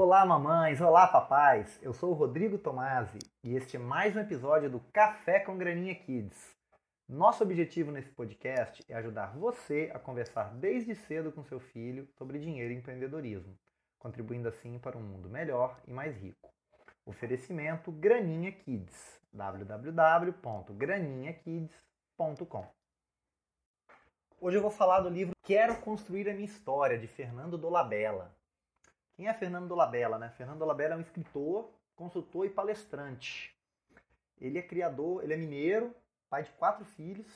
Olá, mamães! Olá, papais! Eu sou o Rodrigo Tomasi e este é mais um episódio do Café com Graninha Kids. Nosso objetivo nesse podcast é ajudar você a conversar desde cedo com seu filho sobre dinheiro e empreendedorismo, contribuindo assim para um mundo melhor e mais rico. Oferecimento Graninha Kids, www.graninhakids.com. Hoje eu vou falar do livro Quero Construir a Minha História, de Fernando Dolabella. Quem é Fernando Dolabella? Né? Fernando Dolabella é um escritor, consultor e palestrante. Ele é criador, ele é mineiro, pai de quatro filhos,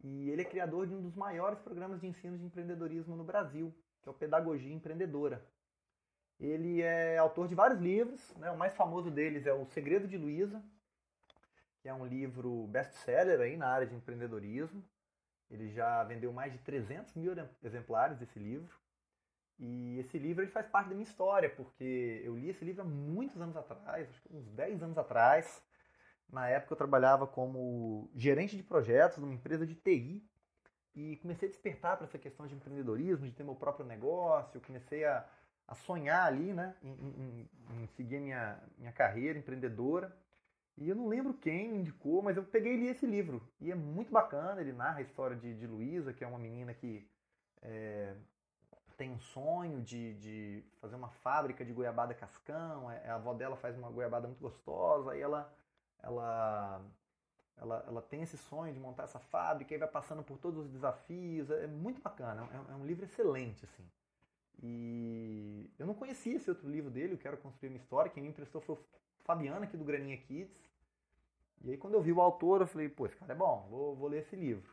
e ele é criador de um dos maiores programas de ensino de empreendedorismo no Brasil, que é o Pedagogia Empreendedora. Ele é autor de vários livros, né? o mais famoso deles é O Segredo de Luísa, que é um livro best-seller aí na área de empreendedorismo. Ele já vendeu mais de 300 mil exemplares desse livro. E esse livro ele faz parte da minha história, porque eu li esse livro há muitos anos atrás, acho que uns 10 anos atrás. Na época eu trabalhava como gerente de projetos numa empresa de TI e comecei a despertar para essa questão de empreendedorismo, de ter meu próprio negócio. Comecei a, a sonhar ali, né, em, em, em seguir minha, minha carreira empreendedora. E eu não lembro quem me indicou, mas eu peguei e li esse livro. E é muito bacana, ele narra a história de, de Luísa, que é uma menina que é, tem um sonho de, de fazer uma fábrica de goiabada cascão, é, a avó dela faz uma goiabada muito gostosa, aí ela, ela, ela, ela tem esse sonho de montar essa fábrica e vai passando por todos os desafios, é, é muito bacana, é, é um livro excelente, assim. E eu não conhecia esse outro livro dele, Eu Quero Construir Uma História, quem me emprestou foi o Fabiano aqui do Graninha Kids. E aí quando eu vi o autor, eu falei, pô, esse cara é bom, vou, vou ler esse livro.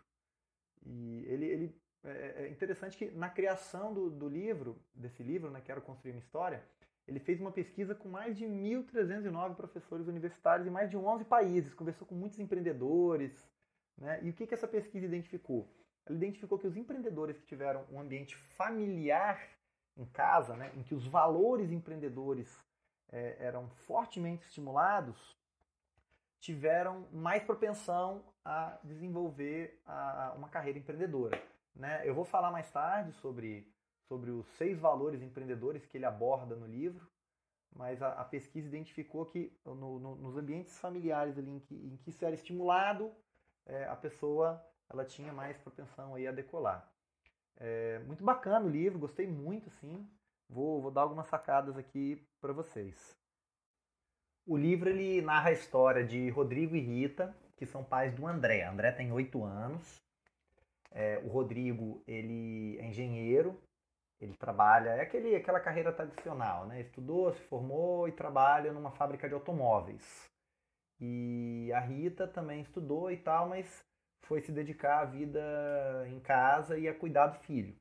E ele, ele é, é, interessante que na criação do, do livro, desse livro, né, Quero Construir uma História, ele fez uma pesquisa com mais de 1.309 professores universitários em mais de 11 países, conversou com muitos empreendedores. Né? E o que, que essa pesquisa identificou? Ela identificou que os empreendedores que tiveram um ambiente familiar em casa, né, em que os valores empreendedores é, eram fortemente estimulados, tiveram mais propensão a desenvolver a, uma carreira empreendedora. Né? Eu vou falar mais tarde sobre, sobre os seis valores empreendedores que ele aborda no livro, mas a, a pesquisa identificou que no, no, nos ambientes familiares ali em que, em que isso era estimulado, é, a pessoa ela tinha mais propensão aí a decolar. É, muito bacana o livro, gostei muito, sim. Vou, vou dar algumas sacadas aqui para vocês. O livro ele narra a história de Rodrigo e Rita, que são pais do André. André tem oito anos é, o Rodrigo, ele é engenheiro, ele trabalha, é aquele, aquela carreira tradicional, né? Estudou, se formou e trabalha numa fábrica de automóveis. E a Rita também estudou e tal, mas foi se dedicar à vida em casa e a cuidar do filho.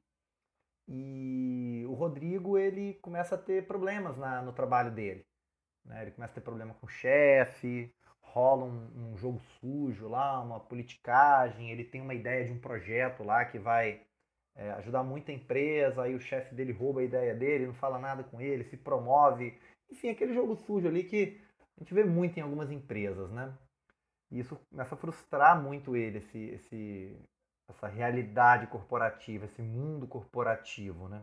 E o Rodrigo, ele começa a ter problemas na, no trabalho dele. Né? Ele começa a ter problema com o chefe, rola um, um, jogo sujo lá, uma politicagem, ele tem uma ideia de um projeto lá que vai é, ajudar muito a empresa, aí o chefe dele rouba a ideia dele, não fala nada com ele, se promove. Enfim, aquele jogo sujo ali que a gente vê muito em algumas empresas, né? E isso começa a frustrar muito ele, esse, esse, essa realidade corporativa, esse mundo corporativo, né?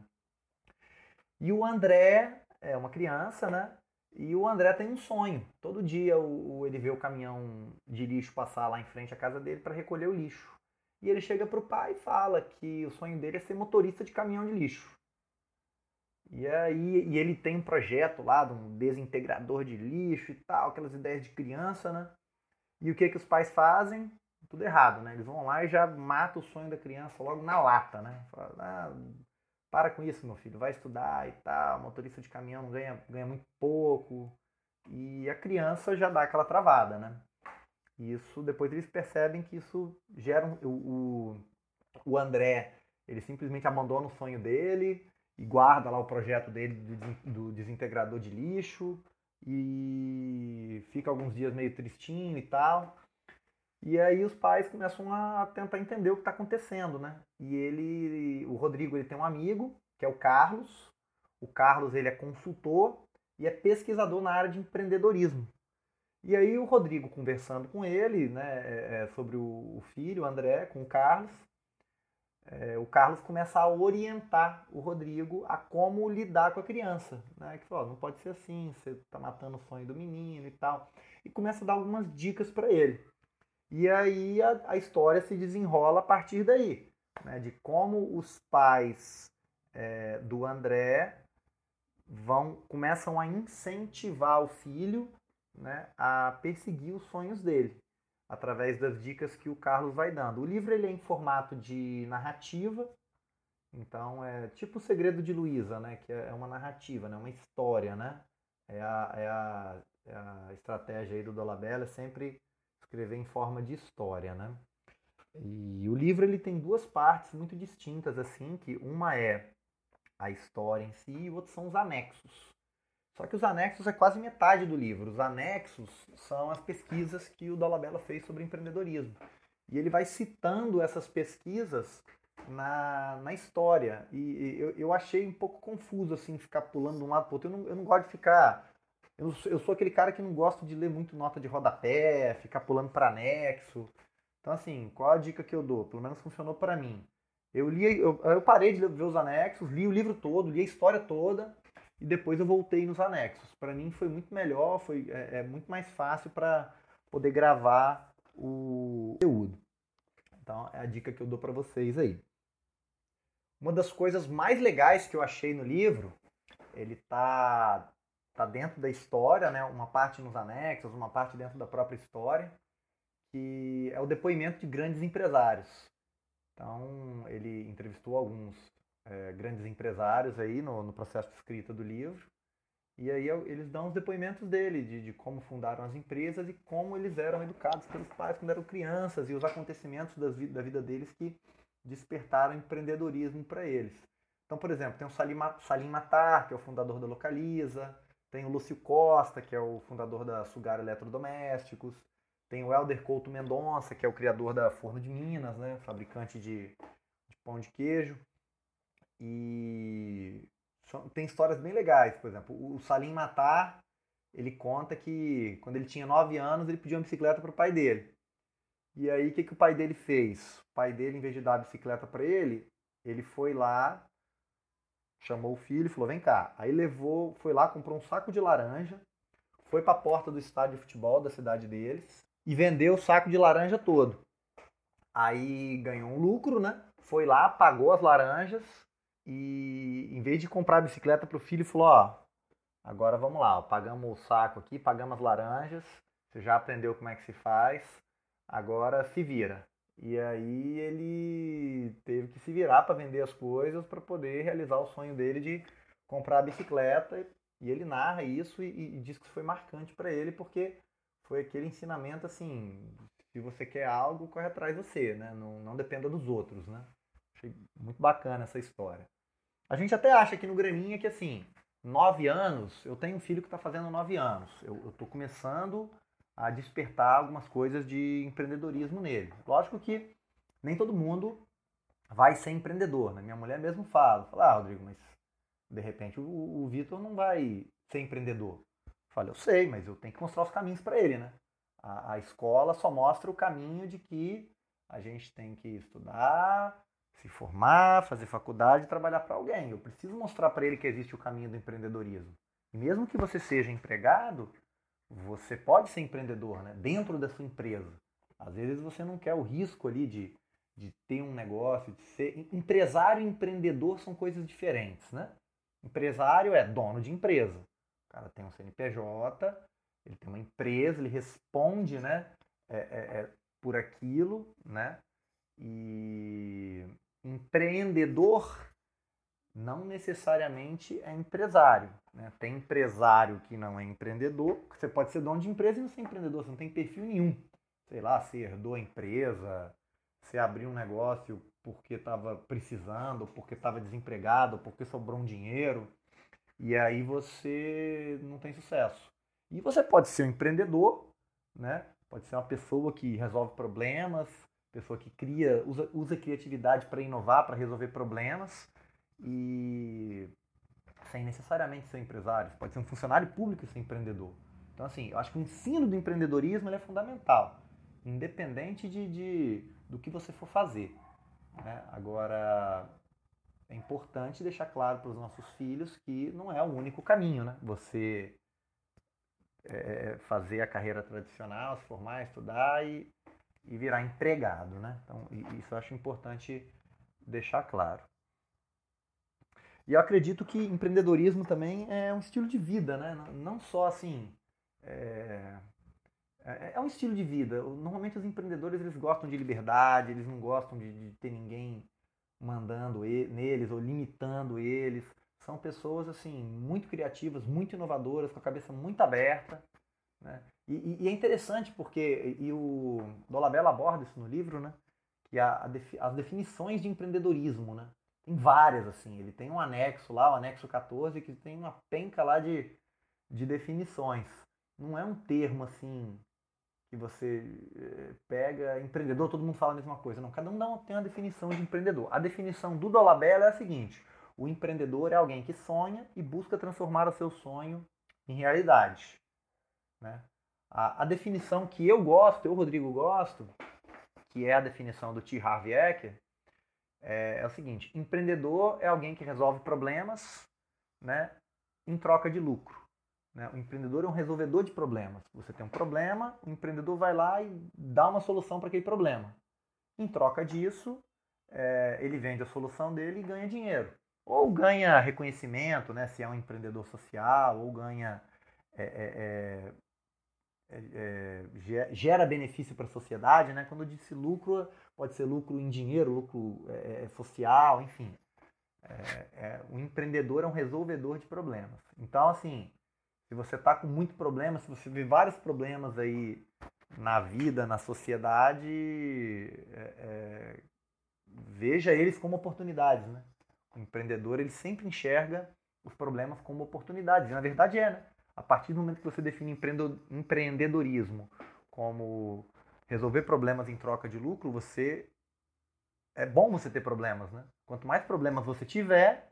E o André é uma criança, né? E o André tem um sonho. Todo dia o, ele vê o caminhão de lixo passar lá em frente à casa dele para recolher o lixo. E ele chega para o pai e fala que o sonho dele é ser motorista de caminhão de lixo. E aí e ele tem um projeto lá de um desintegrador de lixo e tal, aquelas ideias de criança, né? E o que que os pais fazem? Tudo errado, né? Eles vão lá e já matam o sonho da criança logo na lata, né? Fala, ah, para com isso, meu filho, vai estudar e tal, motorista de caminhão ganha, ganha muito pouco. E a criança já dá aquela travada, né? Isso, depois eles percebem que isso gera um, o, o André, ele simplesmente abandona o sonho dele e guarda lá o projeto dele do, do desintegrador de lixo e fica alguns dias meio tristinho e tal. E aí os pais começam a tentar entender o que está acontecendo, né? E ele, o Rodrigo, ele tem um amigo que é o Carlos. O Carlos ele é consultor e é pesquisador na área de empreendedorismo. E aí o Rodrigo conversando com ele, né, é, é, sobre o filho, o André, com o Carlos, é, o Carlos começa a orientar o Rodrigo a como lidar com a criança. Né? Que falou, não pode ser assim, você está matando o sonho do menino e tal. E começa a dar algumas dicas para ele. E aí a, a, história se desenrola a partir daí, né? de como os pais é, do André vão começam a incentivar o filho né, a perseguir os sonhos dele através das dicas que o Carlos vai dando. O livro ele é em formato de narrativa, então é tipo o Segredo de Luísa, né, que é uma narrativa, né, uma história, né? É a, é a, é a estratégia aí do Dolabella, é sempre escrever em forma de história, né? E o livro ele tem duas partes muito distintas assim, que uma é a história em si e o outro são os anexos. Só que os anexos é quase metade do livro. Os anexos são as pesquisas que o Dolabella fez sobre empreendedorismo. E ele vai citando essas pesquisas na, na história. E eu, eu achei um pouco confuso, assim, ficar pulando de um lado para o outro. Eu não, eu não gosto de ficar. Eu, eu sou aquele cara que não gosta de ler muito nota de rodapé, ficar pulando para anexo. Então, assim, qual a dica que eu dou? Pelo menos funcionou para mim. Eu li, eu, eu parei de ver os anexos, li o livro todo, li a história toda e depois eu voltei nos anexos. Para mim foi muito melhor, foi é, é muito mais fácil para poder gravar o conteúdo. Então é a dica que eu dou para vocês aí. Uma das coisas mais legais que eu achei no livro, ele tá tá dentro da história, né? Uma parte nos anexos, uma parte dentro da própria história, que é o depoimento de grandes empresários. Então ele entrevistou alguns é, grandes empresários aí no, no, processo de escrita do livro. E aí eles dão os depoimentos dele, de, de, como fundaram as empresas e como eles eram educados pelos pais quando eram crianças e os acontecimentos das, da vida deles que despertaram empreendedorismo para eles. Então, por exemplo, tem o Salim Matar, que é o fundador da Localiza, tem o Lúcio Costa, que é o fundador da Sugar Eletrodomésticos, tem o Helder Couto Mendonça, que é o criador da Forno de Minas, né, fabricante de, de pão de queijo. E tem histórias bem legais, por exemplo, o Salim Matar, ele conta que quando ele tinha 9 anos, ele pediu uma bicicleta para o pai dele. E aí, o que, que o pai dele fez? O pai dele, em vez de dar a bicicleta para ele, ele foi lá, chamou o filho e falou: vem cá. Aí levou, foi lá, comprou um saco de laranja, foi para a porta do estádio de futebol da cidade deles e vendeu o saco de laranja todo. Aí ganhou um lucro, né? Foi lá, pagou as laranjas, e em vez de comprar a bicicleta para o filho, falou: Ó, agora vamos lá, ó, pagamos o saco aqui, pagamos as laranjas, você já aprendeu como é que se faz, agora se vira. E aí ele teve que se virar para vender as coisas para poder realizar o sonho dele de comprar a bicicleta. E ele narra isso e, e diz que foi marcante para ele porque foi aquele ensinamento assim: se você quer algo, corre atrás de você, né? Não, não dependa dos outros, né? Achei muito bacana essa história. A gente até acha aqui no Graminha que assim, nove anos, eu tenho um filho que está fazendo nove anos. Eu estou começando a despertar algumas coisas de empreendedorismo nele. Lógico que nem todo mundo vai ser empreendedor. Né? Minha mulher mesmo fala, fala, ah, Rodrigo, mas de repente o, o Vitor não vai ser empreendedor. Eu falo, eu sei, mas eu tenho que mostrar os caminhos para ele, né? A, a escola só mostra o caminho de que a gente tem que estudar, se formar, fazer faculdade trabalhar para alguém. Eu preciso mostrar para ele que existe o caminho do empreendedorismo. E mesmo que você seja empregado, você pode ser empreendedor né? dentro da sua empresa. Às vezes você não quer o risco ali de, de ter um negócio, de ser. Empresário e empreendedor são coisas diferentes. Né? Empresário é dono de empresa. O cara tem um CNPJ, ele tem uma empresa, ele responde né, é, é, é por aquilo, né? E empreendedor não necessariamente é empresário. Né? Tem empresário que não é empreendedor. Você pode ser dono de empresa e não ser empreendedor, você não tem perfil nenhum. Sei lá, você herdou a empresa, você abriu um negócio porque estava precisando, porque estava desempregado, porque sobrou um dinheiro. E aí você não tem sucesso. E você pode ser um empreendedor, né? Pode ser uma pessoa que resolve problemas, pessoa que cria, usa, usa criatividade para inovar, para resolver problemas e sem necessariamente ser empresário. Pode ser um funcionário público e ser empreendedor. Então, assim, eu acho que o ensino do empreendedorismo é fundamental, independente de, de, do que você for fazer. Né? Agora, é importante deixar claro para os nossos filhos que não é o único caminho, né? Você é, fazer a carreira tradicional, se formar, estudar e, e virar empregado, né? Então, isso eu acho importante deixar claro. E eu acredito que empreendedorismo também é um estilo de vida, né? Não só assim. É, é, é um estilo de vida. Normalmente os empreendedores eles gostam de liberdade, eles não gostam de, de ter ninguém mandando neles ou limitando eles. São pessoas assim muito criativas, muito inovadoras, com a cabeça muito aberta. Né? E, e, é interessante porque e o Dolabella aborda isso no livro, né? Que a, a, as definições de empreendedorismo, né? Tem várias assim. Ele tem um anexo lá, o anexo 14, que tem uma penca lá de, de definições. Não é um termo assim que você eh, pega empreendedor, todo mundo fala a mesma coisa. Não, cada um tem uma definição de empreendedor. A definição do Dolabella é a seguinte: o empreendedor é alguém que sonha e busca transformar o seu sonho em realidade. Né? A, a definição que eu gosto, eu, Rodrigo, gosto, que é a definição do T. Harv Eker, é, é o seguinte: empreendedor é alguém que resolve problemas né, em troca de lucro. Né? O empreendedor é um resolvedor de problemas. Você tem um problema, o empreendedor vai lá e dá uma solução para aquele problema. Em troca disso, é, ele vende a solução dele e ganha dinheiro. Ou ganha reconhecimento, né, se é um empreendedor social, ou ganha. É, é, é, é gera benefício para a sociedade. Né? Quando eu disse lucro, pode ser lucro em dinheiro, lucro é, social, enfim. o empreendedor é um resolvedor de problemas. Então, assim, se você está com muito problema, se você vê vários problemas aí na vida, na sociedade, é, é, veja eles como oportunidades, né? O empreendedor ele sempre enxerga os problemas como oportunidades. E na verdade é, né? A partir do momento que você define empreendedorismo como resolver problemas em troca de lucro, você é bom você ter problemas, né? Quanto mais problemas você tiver,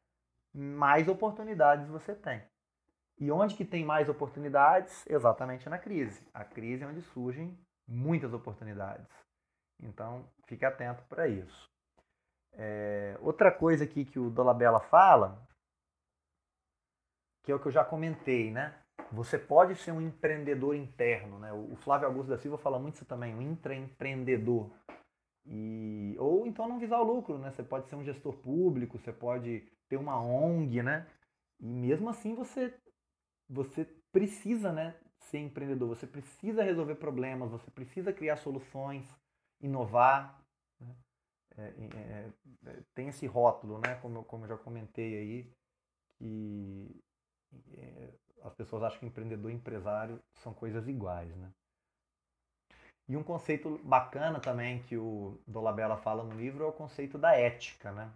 mais oportunidades você tem. E onde que tem mais oportunidades? Exatamente na crise. A crise é onde surgem muitas oportunidades. Então, fique atento para isso. É, outra coisa aqui que o Dolabella fala, que é o que eu já comentei, né? Você pode ser um empreendedor interno, né? O Flávio Augusto da Silva fala muito isso também, um intraempreendedor. E, ou então não visar o lucro, né? Você pode ser um gestor público, você pode ter uma ONG, né? E mesmo assim você você precisa né, ser empreendedor, você precisa resolver problemas, você precisa criar soluções, inovar. Né? É, é, é, tem esse rótulo, né, como, como eu já comentei aí, que é, as pessoas acham que empreendedor e empresário são coisas iguais. Né? E um conceito bacana também que o Dolabella fala no livro é o conceito da ética. Né?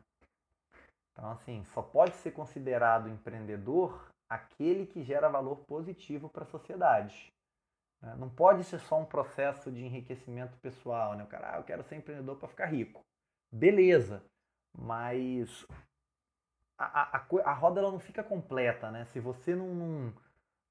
Então, assim, só pode ser considerado empreendedor aquele que gera valor positivo para a sociedade. Né? Não pode ser só um processo de enriquecimento pessoal, né? O cara, ah, eu quero ser empreendedor para ficar rico. Beleza, mas a, a, a, roda ela não fica completa, né? Se você não, não,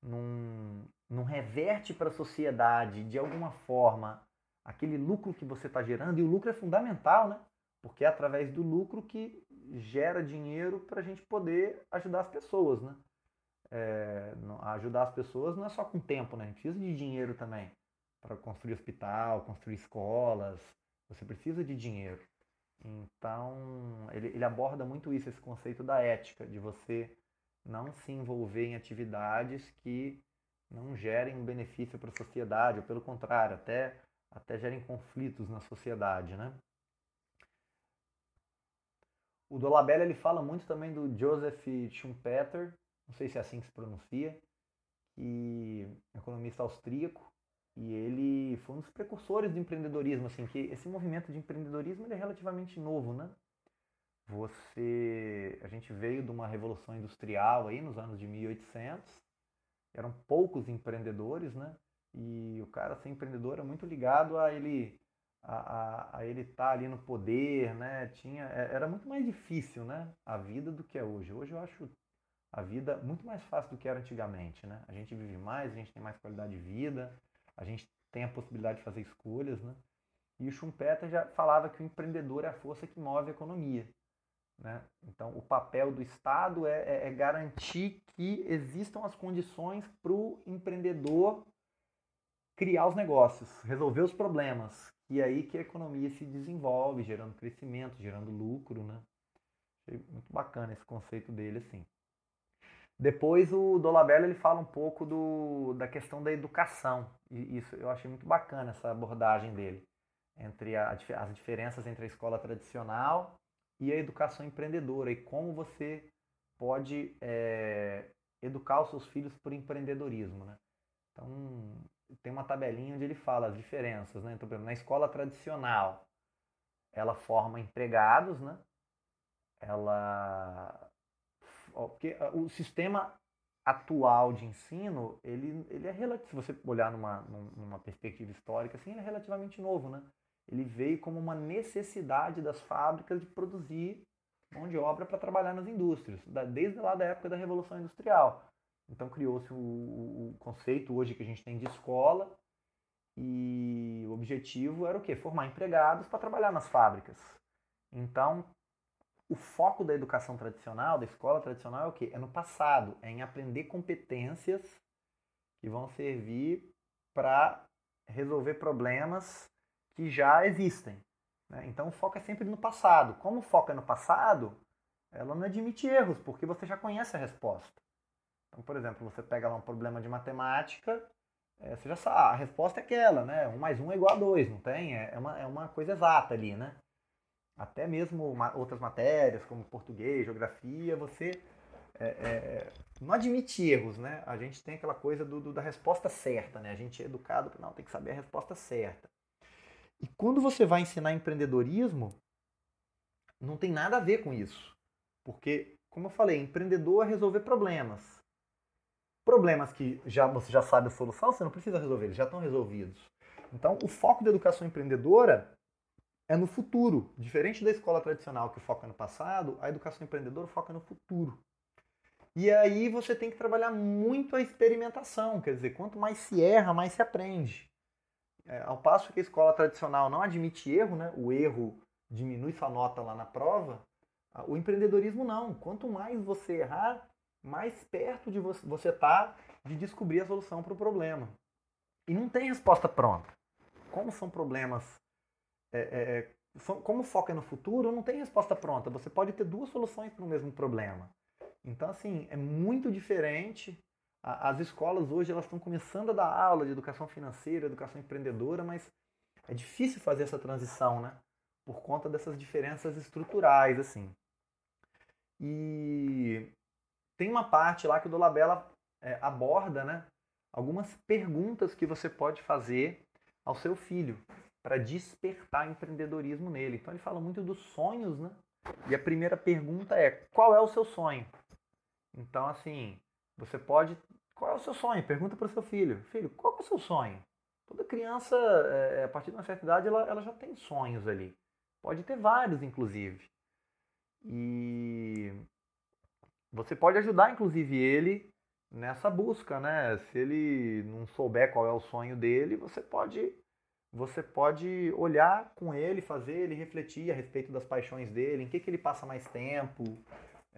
não, não reverte para a sociedade de alguma forma aquele lucro que você está gerando, e o lucro é fundamental, né? Porque é através do lucro que gera dinheiro para a gente poder ajudar as pessoas, né? é, ajudar as pessoas não é só com tempo, né? A gente precisa de dinheiro também para construir hospital, construir escolas. Você precisa de dinheiro. Então, ele, ele aborda muito isso, esse conceito da ética, de você não se envolver em atividades que não gerem um benefício para a sociedade, ou pelo contrário, até, até gerem conflitos na sociedade, né? O Dolabella ele fala muito também do Joseph Schumpeter, não sei se é assim que se pronuncia, e economista austríaco, e ele foi um dos precursores do empreendedorismo, assim, que esse movimento de empreendedorismo é relativamente novo, né? Você, a gente veio de uma revolução industrial aí nos anos de 1800, eram poucos empreendedores, né? E o cara ser empreendedor é muito ligado a ele a, a, a ele estar tá ali no poder, né? Tinha, é, era muito mais difícil, né? A vida do que é hoje. Hoje eu acho a vida muito mais fácil do que era antigamente, né? A gente vive mais, a gente tem mais qualidade de vida, a gente tem a possibilidade de fazer escolhas, né? E o Schumpeter já falava que o empreendedor é a força que move a economia. Né? Então, o papel do Estado é, é, é garantir que existam as condições para o empreendedor criar os negócios, resolver os problemas. E aí que a economia se desenvolve, gerando crescimento, gerando lucro. Né? Muito bacana esse conceito dele assim. Depois o Dolabella ele fala um pouco do, da questão da educação. E isso eu achei muito bacana essa abordagem dele entre a, as diferenças entre a escola tradicional e a educação empreendedora e como você pode é, educar os seus filhos por empreendedorismo, né? Então tem uma tabelinha onde ele fala as diferenças, né? Então, na escola tradicional ela forma empregados, né? Ela porque o sistema atual de ensino ele ele é relativo, se você olhar numa numa perspectiva histórica assim, ele é relativamente novo, né? ele veio como uma necessidade das fábricas de produzir mão de obra para trabalhar nas indústrias, desde lá da época da Revolução Industrial. Então criou-se o, o, conceito hoje que a gente tem de escola e o objetivo era o quê? Formar empregados para trabalhar nas fábricas. Então, o foco da educação tradicional, da escola tradicional é o quê? É no passado, é em aprender competências que vão servir para resolver problemas que já existem. Né? Então o foco é sempre no passado. Como o foco é no passado, ela não admite erros, porque você já conhece a resposta. Então, por exemplo, você pega lá um problema de matemática, é, você já sabe, a resposta é aquela, né? 1 mais 1 é igual a 2, não tem? É, é uma, é uma coisa exata ali, né? Até mesmo outras matérias, como português, geografia, você é, é, não admite erros, né? A gente tem aquela coisa do, do, da resposta certa, né? A gente é educado, não, tem que saber a resposta certa. E quando você vai ensinar empreendedorismo, não tem nada a ver com isso. Porque, como eu falei, empreendedor é resolver problemas. Problemas que já você já sabe a solução, você não precisa resolver, eles já estão resolvidos. Então, o foco da educação empreendedora é no futuro. Diferente da escola tradicional que foca no passado, a educação empreendedora foca no futuro. E aí você tem que trabalhar muito a experimentação, quer dizer, quanto mais se erra, mais se aprende. É, ao passo que a escola tradicional não admite erro, né? o erro diminui sua nota lá na prova, o empreendedorismo não. Quanto mais você errar, mais perto de você está de descobrir a solução para o problema. E não tem resposta pronta. Como são problemas, é, é, é como foca no futuro, não tem resposta pronta. Você pode ter duas soluções para o mesmo problema. Então, assim, é muito diferente as escolas hoje elas estão começando a dar aula de educação financeira, educação empreendedora, mas é difícil fazer essa transição, né? Por conta dessas diferenças estruturais, assim. E tem uma parte lá que o Dolabella é, aborda, né? Algumas perguntas que você pode fazer ao seu filho para despertar empreendedorismo nele. Então ele fala muito dos sonhos, né? E a primeira pergunta é: qual é o seu sonho? Então, assim, você pode qual é o seu sonho? Pergunta para o seu filho. Filho, qual é o seu sonho? Toda criança, é, a partir de uma certa idade, ela, ela já tem sonhos ali. Pode ter vários, inclusive. E você pode ajudar, inclusive, ele nessa busca, né? Se ele não souber qual é o sonho dele, você pode você pode olhar com ele, fazer ele refletir a respeito das paixões dele, em que, que ele passa mais tempo,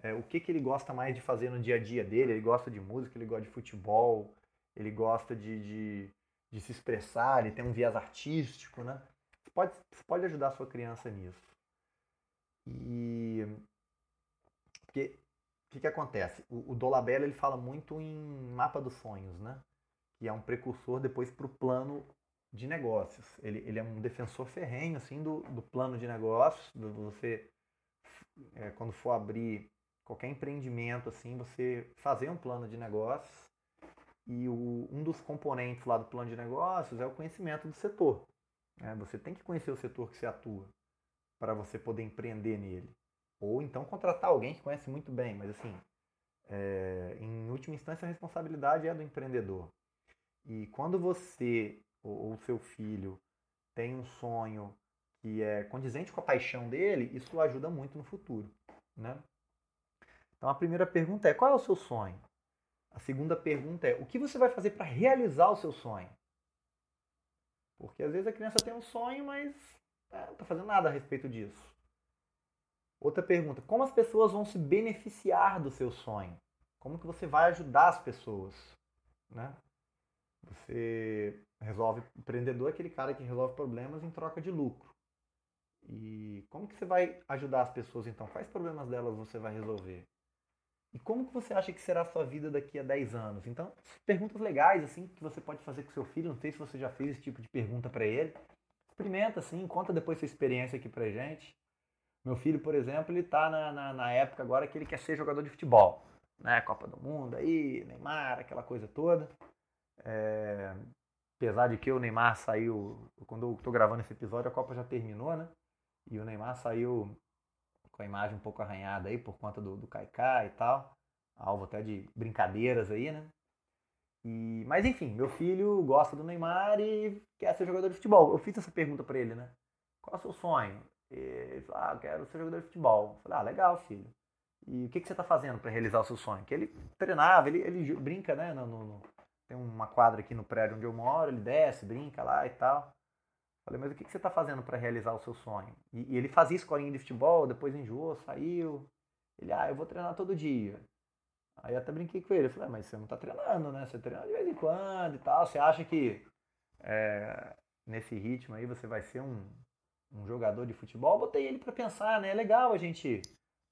é, o que, que ele gosta mais de fazer no dia a dia dele. Ele gosta de música, ele gosta de futebol, ele gosta de, de, de se expressar, ele tem um viés artístico, né? Você pode, você pode ajudar a sua criança nisso. E porque o que, que acontece? O, o Dolabella ele fala muito em mapa dos sonhos, né? Que é um precursor depois para o plano de negócios. Ele, ele é um defensor ferrenho assim do, do plano de negócios. Do, você é, quando for abrir qualquer empreendimento assim, você fazer um plano de negócios e o, um dos componentes lá do plano de negócios é o conhecimento do setor. Né? Você tem que conhecer o setor que você atua para você poder empreender nele. Ou então contratar alguém que conhece muito bem, mas assim, é, em última instância a responsabilidade é do empreendedor. E quando você ou o seu filho tem um sonho que é condizente com a paixão dele, isso ajuda muito no futuro. Né? Então a primeira pergunta é: qual é o seu sonho? A segunda pergunta é: o que você vai fazer para realizar o seu sonho? Porque às vezes a criança tem um sonho, mas é, não está fazendo nada a respeito disso. Outra pergunta: como as pessoas vão se beneficiar do seu sonho? Como que você vai ajudar as pessoas? Né? Você resolve, empreendedor é aquele cara que resolve problemas em troca de lucro. E como que você vai ajudar as pessoas então? Quais problemas delas você vai resolver? E como que você acha que será a sua vida daqui a 10 anos? Então, perguntas legais assim que você pode fazer com seu filho. Não sei se você já fez esse tipo de pergunta para ele. Experimenta assim, conta depois sua experiência aqui pra gente. Meu filho, por exemplo, ele tá na, na, na época agora que ele quer ser jogador de futebol. Né? Copa do Mundo aí, Neymar, aquela coisa toda. É, apesar de que o Neymar saiu, quando eu estou gravando esse episódio, a Copa já terminou, né? E o Neymar saiu com a imagem um pouco arranhada aí por conta do, do e tal. Alvo até de brincadeiras aí, né? E, mas enfim, meu filho gosta do Neymar e quer ser jogador de futebol. Eu fiz essa pergunta para ele, né? Qual é o seu sonho? Ele falou, ah, eu quero ser jogador de futebol. Eu falei, ah, legal, filho. E o que, que você está fazendo para realizar o seu sonho? Que ele treinava, ele, ele brinca, né? No, no, tem uma quadra aqui no prédio onde eu moro, ele desce, brinca lá e tal. Falei, mas o que, você está fazendo para realizar o seu sonho? E, e, ele fazia escolinha de futebol, depois enjoou, saiu. Ele, ah, eu vou treinar todo dia. Aí até brinquei com ele. Eu falei, ah, mas você não está treinando, né? Você treina de vez em quando e tal. Você acha que é, nesse ritmo aí você vai ser um, um jogador de futebol? Eu botei ele para pensar, né? É legal a gente,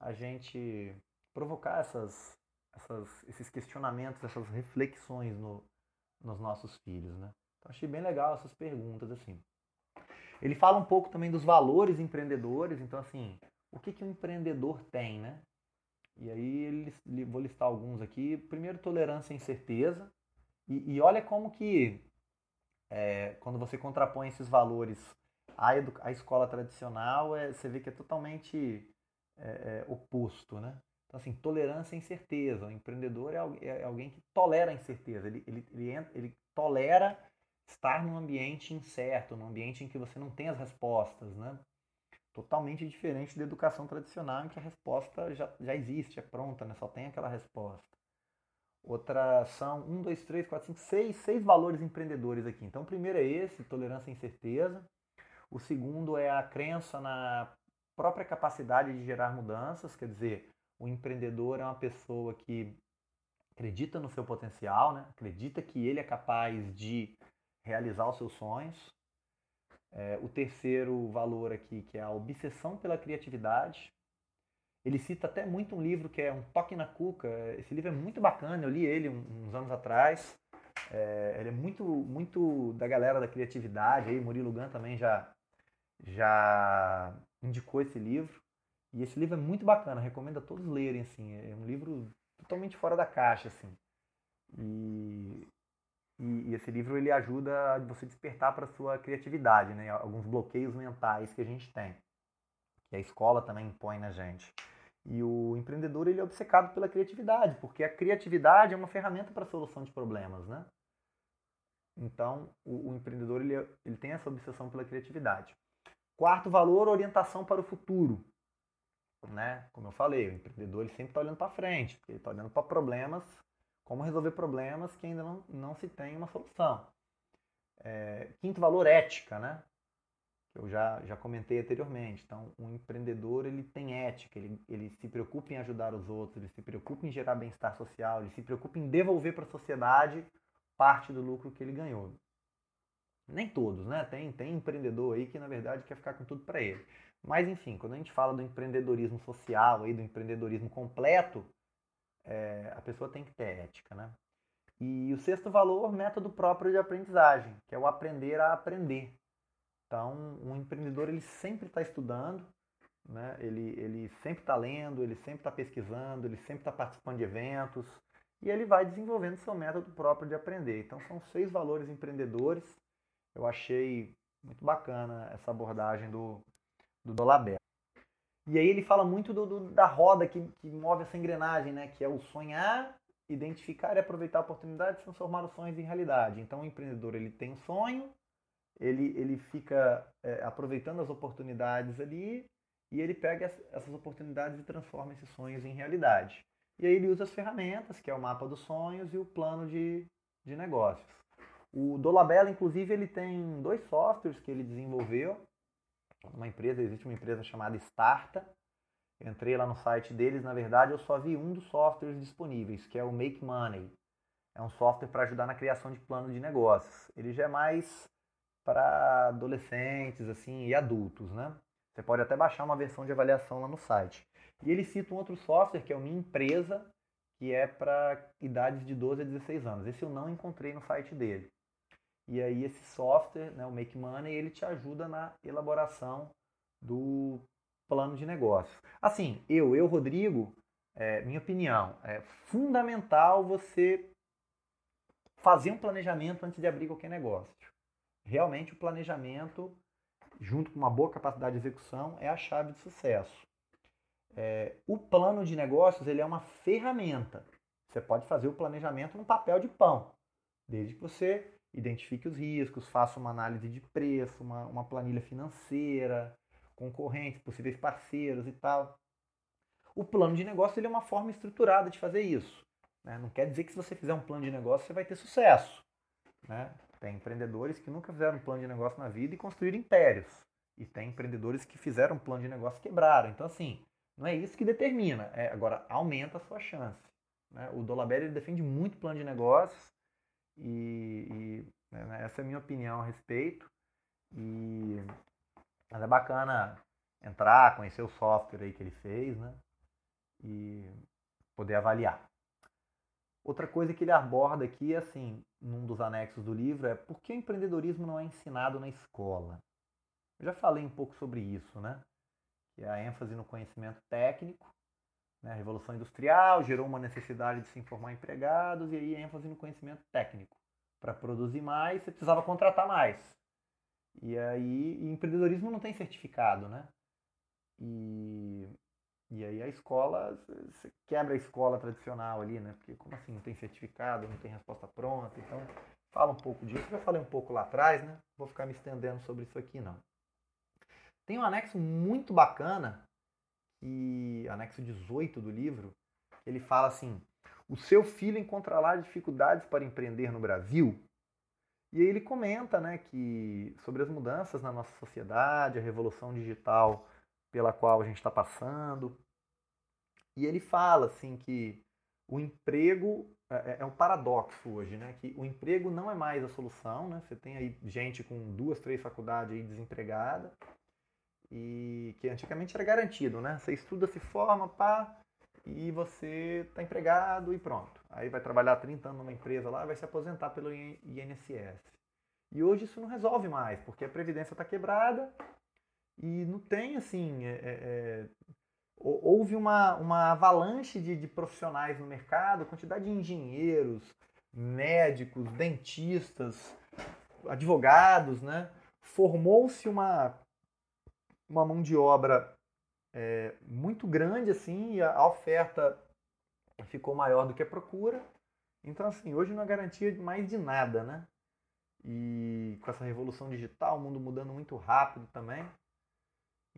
a gente provocar essas, essas, esses questionamentos, essas reflexões no, nos nossos filhos, né? Então achei bem legal essas perguntas assim. Ele fala um pouco também dos valores empreendedores, então assim, o que que um empreendedor tem, né? E aí ele, vou listar alguns aqui. Primeiro, tolerância à incerteza. E, e olha como que é, quando você contrapõe esses valores à, à escola tradicional, é, você vê que é totalmente é, é oposto, né? Então, assim, tolerância à incerteza. O empreendedor é, é alguém que tolera a incerteza. Ele, ele, ele, ele tolera estar num ambiente incerto, num ambiente em que você não tem as respostas, né? Totalmente diferente da educação tradicional, em que a resposta já, já existe, é pronta, né? só tem aquela resposta. Outra são um, dois, três, quatro, cinco, seis, seis valores empreendedores aqui. Então, o primeiro é esse, tolerância à incerteza. O segundo é a crença na própria capacidade de gerar mudanças, quer dizer, o empreendedor é uma pessoa que acredita no seu potencial, né? acredita que ele é capaz de realizar os seus sonhos. É, o terceiro valor aqui, que é a obsessão pela criatividade. Ele cita até muito um livro que é Um Toque na Cuca. Esse livro é muito bacana, eu li ele uns anos atrás. É, ele é muito, muito da galera da criatividade. Aí, Murilo Gun também já, já indicou esse livro. E esse livro é muito bacana, recomendo a todos lerem, assim. É um livro totalmente fora da caixa, assim. E, e, e esse livro ele ajuda a você despertar para sua criatividade, né? Alguns bloqueios mentais que a gente tem, que a escola também impõe na gente. E o empreendedor ele é obcecado pela criatividade, porque a criatividade é uma ferramenta para a solução de problemas, né? Então, o, o empreendedor ele, ele tem essa obsessão pela criatividade. Quarto valor, orientação para o futuro né? Como eu falei, o empreendedor ele sempre está olhando para frente, ele está olhando para problemas, como resolver problemas que ainda não, não se tem uma solução. É, quinto valor, ética, né? Eu já, já comentei anteriormente. Então, um empreendedor ele tem ética, ele, ele se preocupa em ajudar os outros, ele se preocupa em gerar bem-estar social, ele se preocupa em devolver para a sociedade parte do lucro que ele ganhou. Nem todos, né? Tem, tem empreendedor aí que na verdade quer ficar com tudo para ele. Mas enfim, quando a gente fala do empreendedorismo social, aí, do empreendedorismo completo, é, a pessoa tem que ter ética, né? E o sexto valor, método próprio de aprendizagem, que é o aprender a aprender. Então, um empreendedor ele sempre está estudando, né? ele, ele sempre está lendo, ele sempre está pesquisando, ele sempre está participando de eventos e ele vai desenvolvendo seu método próprio de aprender. Então, são seis valores empreendedores. Eu achei muito bacana essa abordagem do, do Dolabella. E aí ele fala muito do, do, da roda que, que move essa engrenagem, né? que é o sonhar, identificar e aproveitar a oportunidade de transformar os sonhos em realidade. Então o empreendedor ele tem um sonho, ele, ele fica é, aproveitando as oportunidades ali e ele pega essas oportunidades e transforma esses sonhos em realidade. E aí ele usa as ferramentas, que é o mapa dos sonhos e o plano de, de negócios. O Dolabella, inclusive, ele tem dois softwares que ele desenvolveu. Uma empresa, existe uma empresa chamada Starta. Entrei lá no site deles, na verdade, eu só vi um dos softwares disponíveis, que é o Make Money. É um software para ajudar na criação de plano de negócios. Ele já é mais para adolescentes assim e adultos, né? Você pode até baixar uma versão de avaliação lá no site. E ele cita um outro software que é o Minha Empresa, que é para idades de 12 a 16 anos. Esse eu não encontrei no site dele. E aí esse software, né, o Make Money, ele te ajuda na elaboração do plano de negócio. Assim, eu, eu, Rodrigo, é, minha opinião, é fundamental você fazer um planejamento antes de abrir qualquer negócio. Realmente o planejamento, junto com uma boa capacidade de execução, é a chave de sucesso. É, o plano de negócios ele é uma ferramenta. Você pode fazer o planejamento no papel de pão, desde que você identifique os riscos, faça uma análise de preço, uma, uma planilha financeira, concorrentes, possíveis parceiros e tal. O plano de negócio ele é uma forma estruturada de fazer isso. Né? Não quer dizer que se você fizer um plano de negócio você vai ter sucesso. Né? Tem empreendedores que nunca fizeram um plano de negócio na vida e construíram impérios. E tem empreendedores que fizeram um plano de negócio e quebraram. Então, assim, não é isso que determina. É, agora, aumenta a sua chance. Né? O Dolabella defende muito plano de negócios e, e né, essa é a minha opinião a respeito. E, mas é bacana entrar, conhecer o software aí que ele fez, né? E poder avaliar. Outra coisa que ele aborda aqui, assim, num dos anexos do livro, é por que o empreendedorismo não é ensinado na escola? Eu já falei um pouco sobre isso, né? Que é a ênfase no conhecimento técnico né? A Revolução Industrial gerou uma necessidade de se informar empregados e aí ênfase no conhecimento técnico. Para produzir mais, você precisava contratar mais. E aí, e empreendedorismo não tem certificado, né? E, e aí a escola, você quebra a escola tradicional ali, né? Porque como assim, não tem certificado, não tem resposta pronta, então fala um pouco disso. Eu já falei um pouco lá atrás, né? Vou ficar me estendendo sobre isso aqui não. Tem um anexo muito bacana e anexo 18 do livro, ele fala assim: o seu filho encontrará dificuldades para empreender no Brasil? E ele comenta né, que sobre as mudanças na nossa sociedade, a revolução digital pela qual a gente está passando. E ele fala assim que o emprego é, é, é um paradoxo hoje, né? Que o emprego não é mais a solução, né? Você tem aí gente com duas, três faculdades aí desempregada e que antigamente era garantido, né? Você estuda, se forma, pá, e você está empregado e pronto. Aí vai trabalhar 30 anos numa empresa lá, vai se aposentar pelo INSS. E hoje isso não resolve mais, porque a previdência está quebrada e não tem assim. É, é, é houve uma, uma avalanche de, de profissionais no mercado, quantidade de engenheiros, médicos, dentistas, advogados, né? Formou-se uma uma mão de obra é, muito grande assim e a oferta ficou maior do que a procura. Então assim, hoje não é garantia mais de nada, né? E com essa revolução digital, o mundo mudando muito rápido também.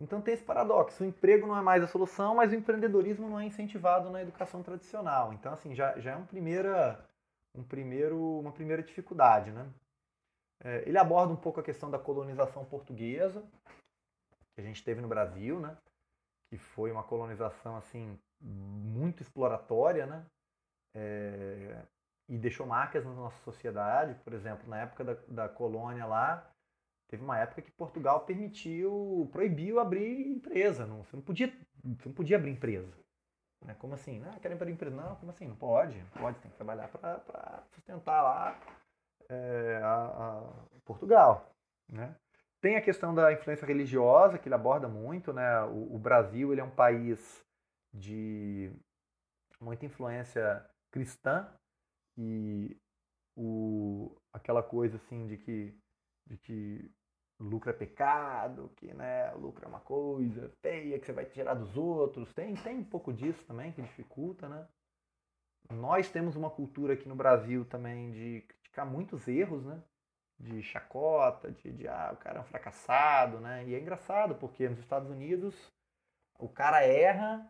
Então tem esse paradoxo, o emprego não é mais a solução, mas o empreendedorismo não é incentivado na educação tradicional. Então assim, já, já é um primeira, um primeiro, uma primeira dificuldade, né? É, ele aborda um pouco a questão da colonização portuguesa, que a gente teve no Brasil, né? Que foi uma colonização assim muito exploratória, né? É, e deixou marcas na nossa sociedade. Por exemplo, na época da, da colônia lá, teve uma época que Portugal permitiu, proibiu abrir empresa. Não, você, não podia, você não podia abrir empresa. Né? Como assim? Não, quero abrir empresa. Não, como assim? Não pode. Pode, tem que trabalhar para sustentar lá é, a, a Portugal. Né? Tem a questão da influência religiosa, que ele aborda muito. Né? O, o Brasil ele é um país de muita influência cristã e o, aquela coisa assim de que, de que lucro é pecado, que né, lucro é uma coisa feia que você vai tirar dos outros. Tem, tem um pouco disso também que dificulta, né? Nós temos uma cultura aqui no Brasil também de criticar muitos erros, né? De chacota, de, de ah, o cara é um fracassado, né? E é engraçado porque nos Estados Unidos o cara erra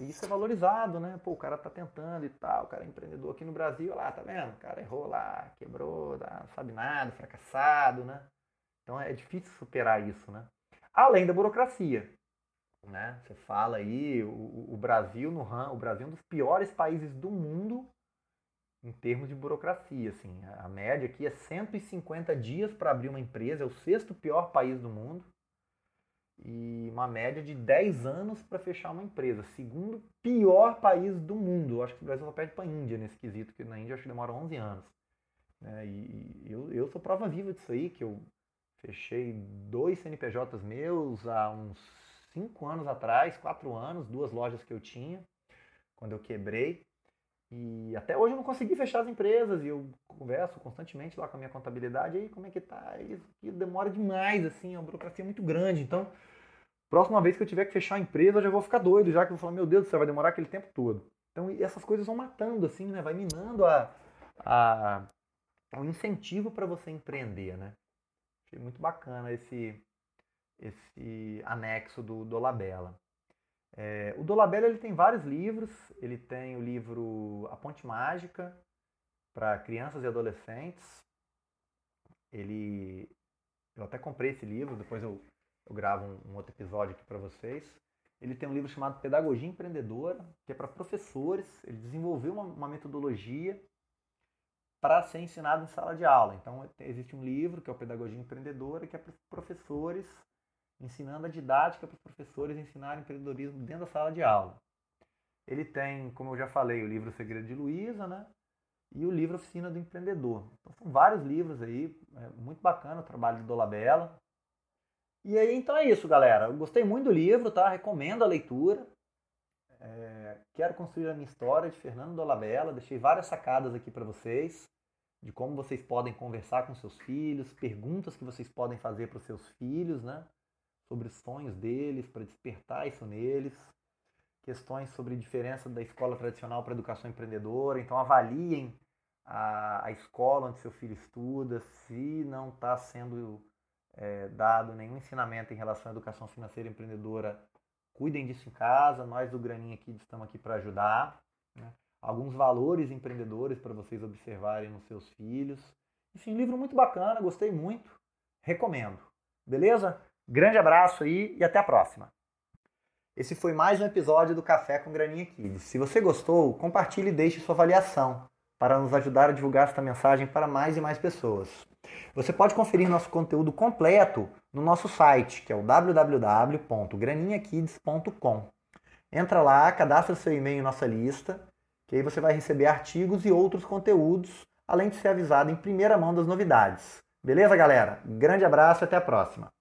E isso é valorizado, né? Pô, o cara tá tentando e tal, o cara é empreendedor aqui no Brasil, lá, tá vendo? O cara errou lá, quebrou, não sabe nada, fracassado, né? Então é difícil superar isso, né? Além da burocracia, né? Você fala aí, o, o Brasil no RAM, o Brasil é um dos piores países do mundo em termos de burocracia, assim. A média aqui é 150 dias para abrir uma empresa, é o sexto pior país do mundo e uma média de 10 anos para fechar uma empresa. Segundo pior país do mundo. Eu acho que o Brasil só perde para a Índia nesse quesito, que na Índia acho que demora 11 anos. É, e eu, eu sou prova viva disso aí, que eu fechei dois CNPJs meus há uns 5 anos atrás, 4 anos, duas lojas que eu tinha, quando eu quebrei. E até hoje eu não consegui fechar as empresas e eu converso constantemente lá com a minha contabilidade aí como é que tá. Isso demora demais, assim, a burocracia é muito grande. Então, próxima vez que eu tiver que fechar a empresa, eu já vou ficar doido, já que eu vou falar, meu Deus, você vai demorar aquele tempo todo. Então, essas coisas vão matando, assim, né? Vai minando a, a, o incentivo para você empreender, né? Achei muito bacana esse, esse anexo do Dolabella. É, o Dolabella ele tem vários livros. Ele tem o livro A Ponte Mágica para crianças e adolescentes. Ele, eu até comprei esse livro. Depois eu, eu gravo um, um outro episódio aqui para vocês. Ele tem um livro chamado Pedagogia Empreendedora, que é para professores. Ele desenvolveu uma, uma metodologia para ser ensinado em sala de aula. Então, existe um livro que é o Pedagogia Empreendedora, que é para professores ensinando a didática para os professores ensinarem empreendedorismo dentro da sala de aula. Ele tem, como eu já falei, o livro Segredo de Luísa, né? E o livro Oficina do Empreendedor. Então são vários livros aí, é muito bacana o trabalho do Dolabella. E aí, então é isso, galera. Eu gostei muito do livro, tá? Recomendo a leitura. É, quero construir a minha história de Fernando Dolabella. Deixei várias sacadas aqui para vocês de como vocês podem conversar com seus filhos, perguntas que vocês podem fazer para os seus filhos, né? Sobre os sonhos deles, para despertar isso neles, questões sobre diferença da escola tradicional para a educação empreendedora. Então, avaliem a, a escola onde seu filho estuda, se não está sendo é, dado nenhum ensinamento em relação à educação financeira empreendedora, cuidem disso em casa. Nós do Graninha aqui estamos aqui para ajudar. Né? Alguns valores empreendedores para vocês observarem nos seus filhos. Enfim, livro muito bacana, gostei muito, recomendo. Beleza? Grande abraço aí e até a próxima. Esse foi mais um episódio do Café com Graninha Kids. Se você gostou, compartilhe e deixe sua avaliação para nos ajudar a divulgar esta mensagem para mais e mais pessoas. Você pode conferir nosso conteúdo completo no nosso site, que é o www.graninhakids.com. Entra lá, cadastra seu e-mail em nossa lista, que aí você vai receber artigos e outros conteúdos, além de ser avisado em primeira mão das novidades. Beleza, galera? Grande abraço e até a próxima.